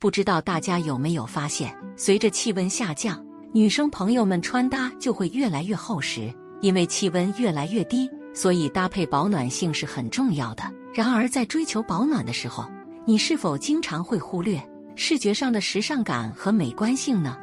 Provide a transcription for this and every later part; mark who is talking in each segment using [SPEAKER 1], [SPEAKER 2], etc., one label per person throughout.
[SPEAKER 1] 不知道大家有没有发现，随着气温下降，女生朋友们穿搭就会越来越厚实。因为气温越来越低，所以搭配保暖性是很重要的。然而，在追求保暖的时候，你是否经常会忽略视觉上的时尚感和美观性呢？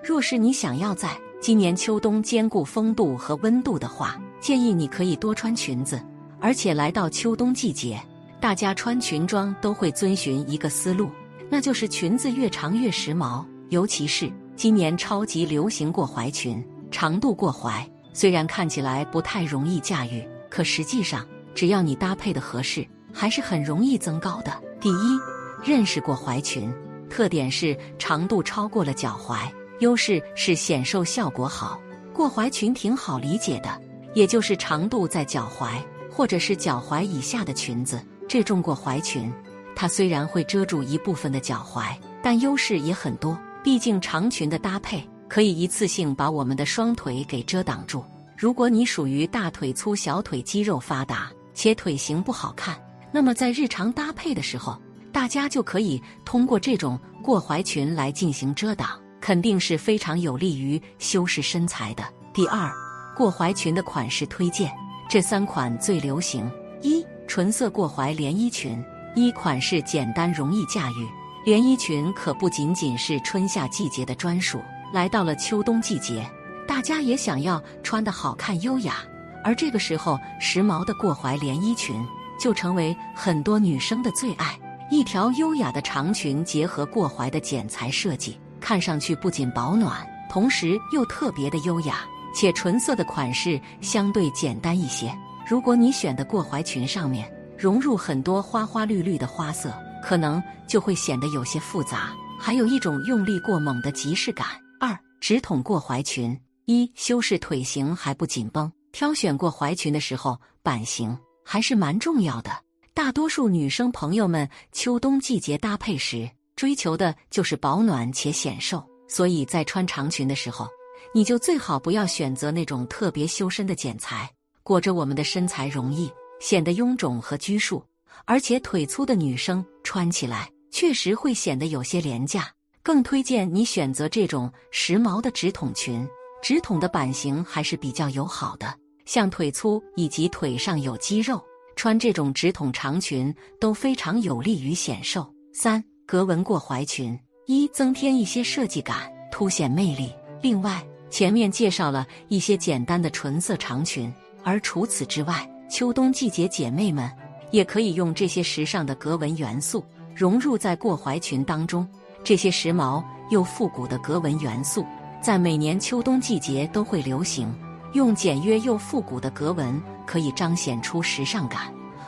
[SPEAKER 1] 若是你想要在今年秋冬兼顾风度和温度的话，建议你可以多穿裙子。而且来到秋冬季节，大家穿裙装都会遵循一个思路。那就是裙子越长越时髦，尤其是今年超级流行过踝裙，长度过踝虽然看起来不太容易驾驭，可实际上只要你搭配的合适，还是很容易增高的。第一，认识过踝裙，特点是长度超过了脚踝，优势是显瘦效果好。过踝裙挺好理解的，也就是长度在脚踝或者是脚踝以下的裙子，这种过踝裙。它虽然会遮住一部分的脚踝，但优势也很多。毕竟长裙的搭配可以一次性把我们的双腿给遮挡住。如果你属于大腿粗、小腿肌肉发达且腿型不好看，那么在日常搭配的时候，大家就可以通过这种过踝裙来进行遮挡，肯定是非常有利于修饰身材的。第二，过踝裙的款式推荐，这三款最流行：一、纯色过踝连衣裙。一款式简单容易驾驭，连衣裙可不仅仅是春夏季节的专属。来到了秋冬季节，大家也想要穿的好看优雅，而这个时候时髦的过踝连衣裙就成为很多女生的最爱。一条优雅的长裙结合过踝的剪裁设计，看上去不仅保暖，同时又特别的优雅。且纯色的款式相对简单一些。如果你选的过踝裙上面，融入很多花花绿绿的花色，可能就会显得有些复杂，还有一种用力过猛的即视感。二直筒过踝裙，一修饰腿型还不紧绷。挑选过踝裙的时候，版型还是蛮重要的。大多数女生朋友们秋冬季节搭配时，追求的就是保暖且显瘦，所以在穿长裙的时候，你就最好不要选择那种特别修身的剪裁，裹着我们的身材容易。显得臃肿和拘束，而且腿粗的女生穿起来确实会显得有些廉价。更推荐你选择这种时髦的直筒裙，直筒的版型还是比较友好的，像腿粗以及腿上有肌肉，穿这种直筒长裙都非常有利于显瘦。三格纹过踝裙，一增添一些设计感，凸显魅力。另外，前面介绍了一些简单的纯色长裙，而除此之外。秋冬季节，姐妹们也可以用这些时尚的格纹元素融入在过踝裙当中。这些时髦又复古的格纹元素，在每年秋冬季节都会流行。用简约又复古的格纹，可以彰显出时尚感。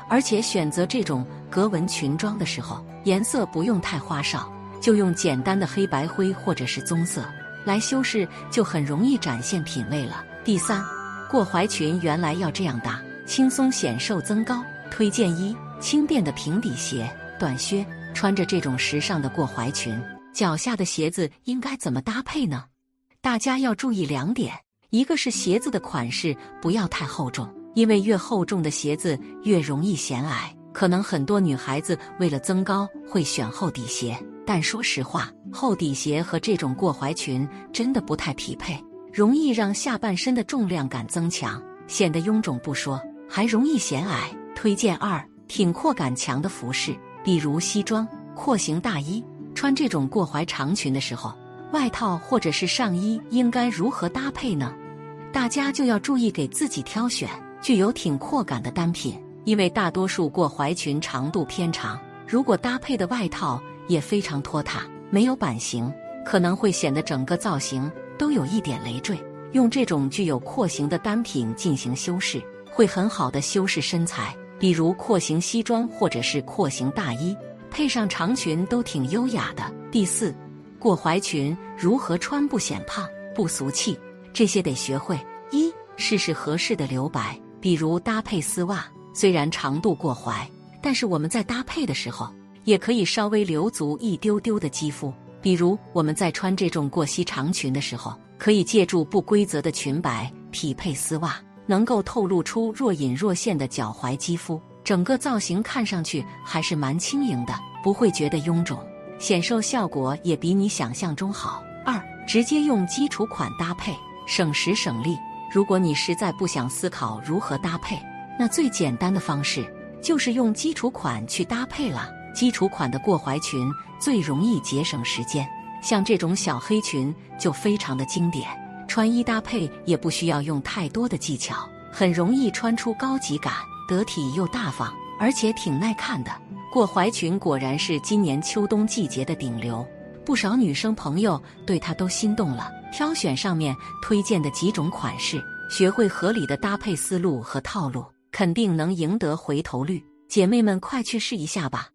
[SPEAKER 1] 而且选择这种格纹裙装的时候，颜色不用太花哨，就用简单的黑白灰或者是棕色来修饰，就很容易展现品味了。第三，过踝裙原来要这样搭。轻松显瘦增高，推荐一轻便的平底鞋、短靴。穿着这种时尚的过踝裙，脚下的鞋子应该怎么搭配呢？大家要注意两点：一个是鞋子的款式不要太厚重，因为越厚重的鞋子越容易显矮。可能很多女孩子为了增高会选厚底鞋，但说实话，厚底鞋和这种过踝裙真的不太匹配，容易让下半身的重量感增强，显得臃肿不说。还容易显矮，推荐二挺阔感强的服饰，比如西装、廓形大衣。穿这种过踝长裙的时候，外套或者是上衣应该如何搭配呢？大家就要注意给自己挑选具有挺阔感的单品，因为大多数过踝裙长度偏长，如果搭配的外套也非常拖沓，没有版型，可能会显得整个造型都有一点累赘。用这种具有廓形的单品进行修饰。会很好的修饰身材，比如廓形西装或者是廓形大衣，配上长裙都挺优雅的。第四，过踝裙如何穿不显胖不俗气？这些得学会。一，试试合适的留白，比如搭配丝袜，虽然长度过踝，但是我们在搭配的时候也可以稍微留足一丢丢的肌肤。比如我们在穿这种过膝长裙的时候，可以借助不规则的裙摆匹配丝袜。能够透露出若隐若现的脚踝肌肤，整个造型看上去还是蛮轻盈的，不会觉得臃肿。显瘦效果也比你想象中好。二，直接用基础款搭配，省时省力。如果你实在不想思考如何搭配，那最简单的方式就是用基础款去搭配了。基础款的过踝裙最容易节省时间，像这种小黑裙就非常的经典。穿衣搭配也不需要用太多的技巧，很容易穿出高级感，得体又大方，而且挺耐看的。过踝裙果然是今年秋冬季节的顶流，不少女生朋友对它都心动了。挑选上面推荐的几种款式，学会合理的搭配思路和套路，肯定能赢得回头率。姐妹们，快去试一下吧！